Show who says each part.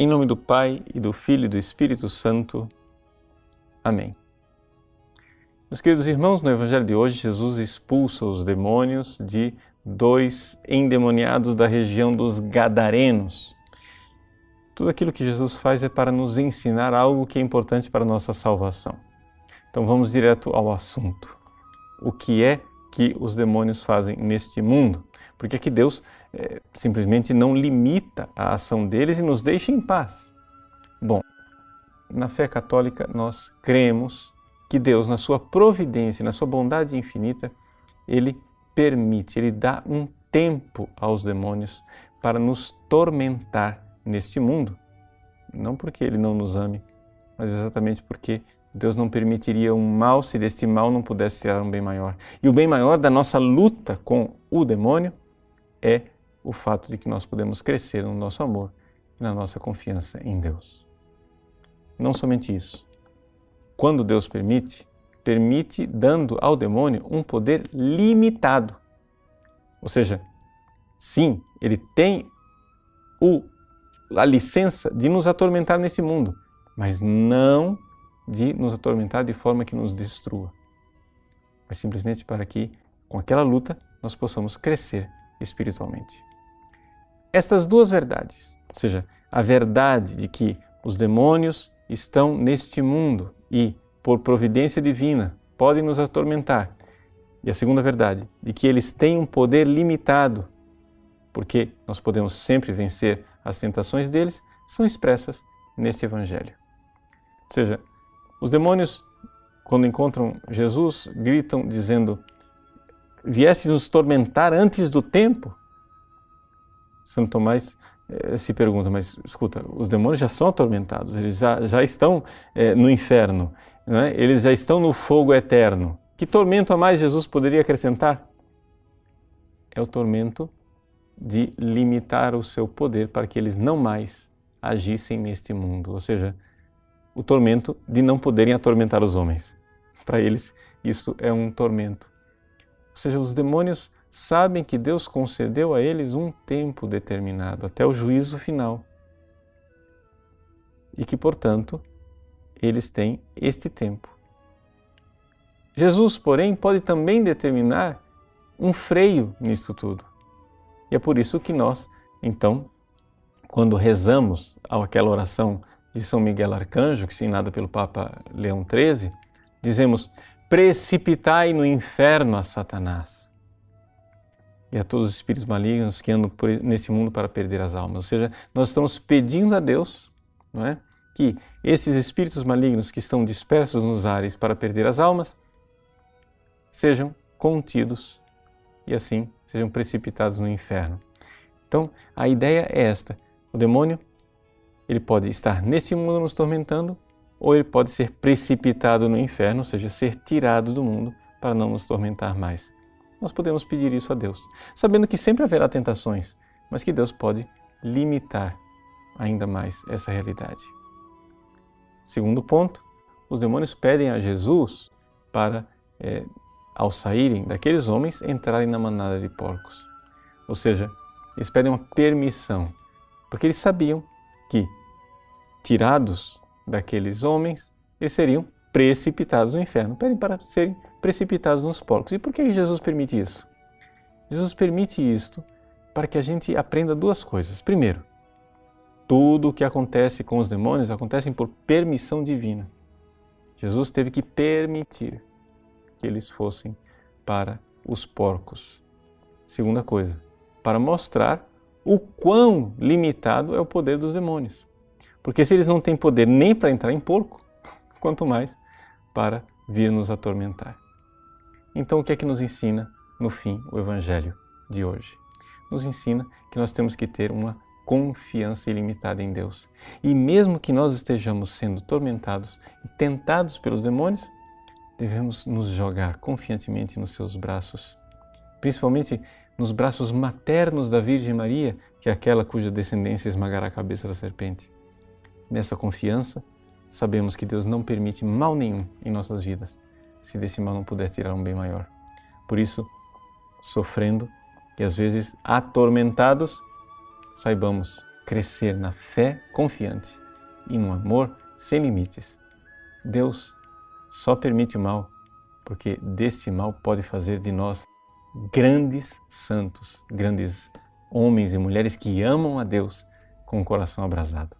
Speaker 1: Em nome do Pai e do Filho e do Espírito Santo. Amém. Meus queridos irmãos, no Evangelho de hoje, Jesus expulsa os demônios de dois endemoniados da região dos Gadarenos. Tudo aquilo que Jesus faz é para nos ensinar algo que é importante para a nossa salvação. Então vamos direto ao assunto. O que é que os demônios fazem neste mundo? Porque aqui Deus é, simplesmente não limita a ação deles e nos deixa em paz. Bom, na fé católica nós cremos que Deus, na sua providência, na sua bondade infinita, ele permite, ele dá um tempo aos demônios para nos tormentar neste mundo. Não porque ele não nos ame, mas exatamente porque Deus não permitiria um mal se deste mal não pudesse tirar um bem maior. E o bem maior da nossa luta com o demônio é o fato de que nós podemos crescer no nosso amor e na nossa confiança em Deus. Não somente isso. Quando Deus permite, permite dando ao demônio um poder limitado. Ou seja, sim, ele tem o, a licença de nos atormentar nesse mundo, mas não de nos atormentar de forma que nos destrua. Mas simplesmente para que, com aquela luta, nós possamos crescer espiritualmente. Estas duas verdades, ou seja, a verdade de que os demônios estão neste mundo e, por providência divina, podem nos atormentar, e a segunda verdade, de que eles têm um poder limitado, porque nós podemos sempre vencer as tentações deles, são expressas nesse Evangelho. Ou seja, os demônios, quando encontram Jesus, gritam dizendo: viesse nos tormentar antes do tempo? Santo Tomás eh, se pergunta, mas escuta, os demônios já são atormentados, eles já, já estão eh, no inferno, é? eles já estão no fogo eterno. Que tormento a mais Jesus poderia acrescentar? É o tormento de limitar o seu poder para que eles não mais agissem neste mundo, ou seja, o tormento de não poderem atormentar os homens. Para eles, isso é um tormento. Seja, os demônios sabem que Deus concedeu a eles um tempo determinado, até o juízo final. E que, portanto, eles têm este tempo. Jesus, porém, pode também determinar um freio nisto tudo. E é por isso que nós, então, quando rezamos aquela oração de São Miguel Arcanjo, que ensinada pelo Papa Leão XIII, dizemos: precipitai no inferno a Satanás e a todos os espíritos malignos que andam nesse mundo para perder as almas. Ou seja, nós estamos pedindo a Deus não é, que esses espíritos malignos que estão dispersos nos ares para perder as almas sejam contidos e assim sejam precipitados no inferno. Então, a ideia é esta: o demônio ele pode estar nesse mundo nos tormentando ou ele pode ser precipitado no inferno, ou seja, ser tirado do mundo para não nos tormentar mais. Nós podemos pedir isso a Deus, sabendo que sempre haverá tentações, mas que Deus pode limitar ainda mais essa realidade. Segundo ponto, os demônios pedem a Jesus para, é, ao saírem daqueles homens, entrarem na manada de porcos. Ou seja, eles pedem uma permissão, porque eles sabiam que, tirados daqueles homens, eles seriam precipitados no inferno. Pedem para serem precipitados nos porcos. E por que Jesus permite isso? Jesus permite isto para que a gente aprenda duas coisas. Primeiro, tudo o que acontece com os demônios acontece por permissão divina. Jesus teve que permitir que eles fossem para os porcos. Segunda coisa, para mostrar o quão limitado é o poder dos demônios. Porque se eles não têm poder nem para entrar em porco, quanto mais para vir nos atormentar. Então, o que é que nos ensina, no fim, o Evangelho de hoje? Nos ensina que nós temos que ter uma confiança ilimitada em Deus. E mesmo que nós estejamos sendo tormentados e tentados pelos demônios, devemos nos jogar confiantemente nos seus braços, principalmente nos braços maternos da Virgem Maria, que é aquela cuja descendência esmagará a cabeça da serpente. Nessa confiança, sabemos que Deus não permite mal nenhum em nossas vidas, se desse mal não puder tirar um bem maior. Por isso, sofrendo e às vezes atormentados, saibamos crescer na fé confiante e no amor sem limites. Deus só permite o mal porque desse mal pode fazer de nós grandes santos, grandes homens e mulheres que amam a Deus com o coração abrasado.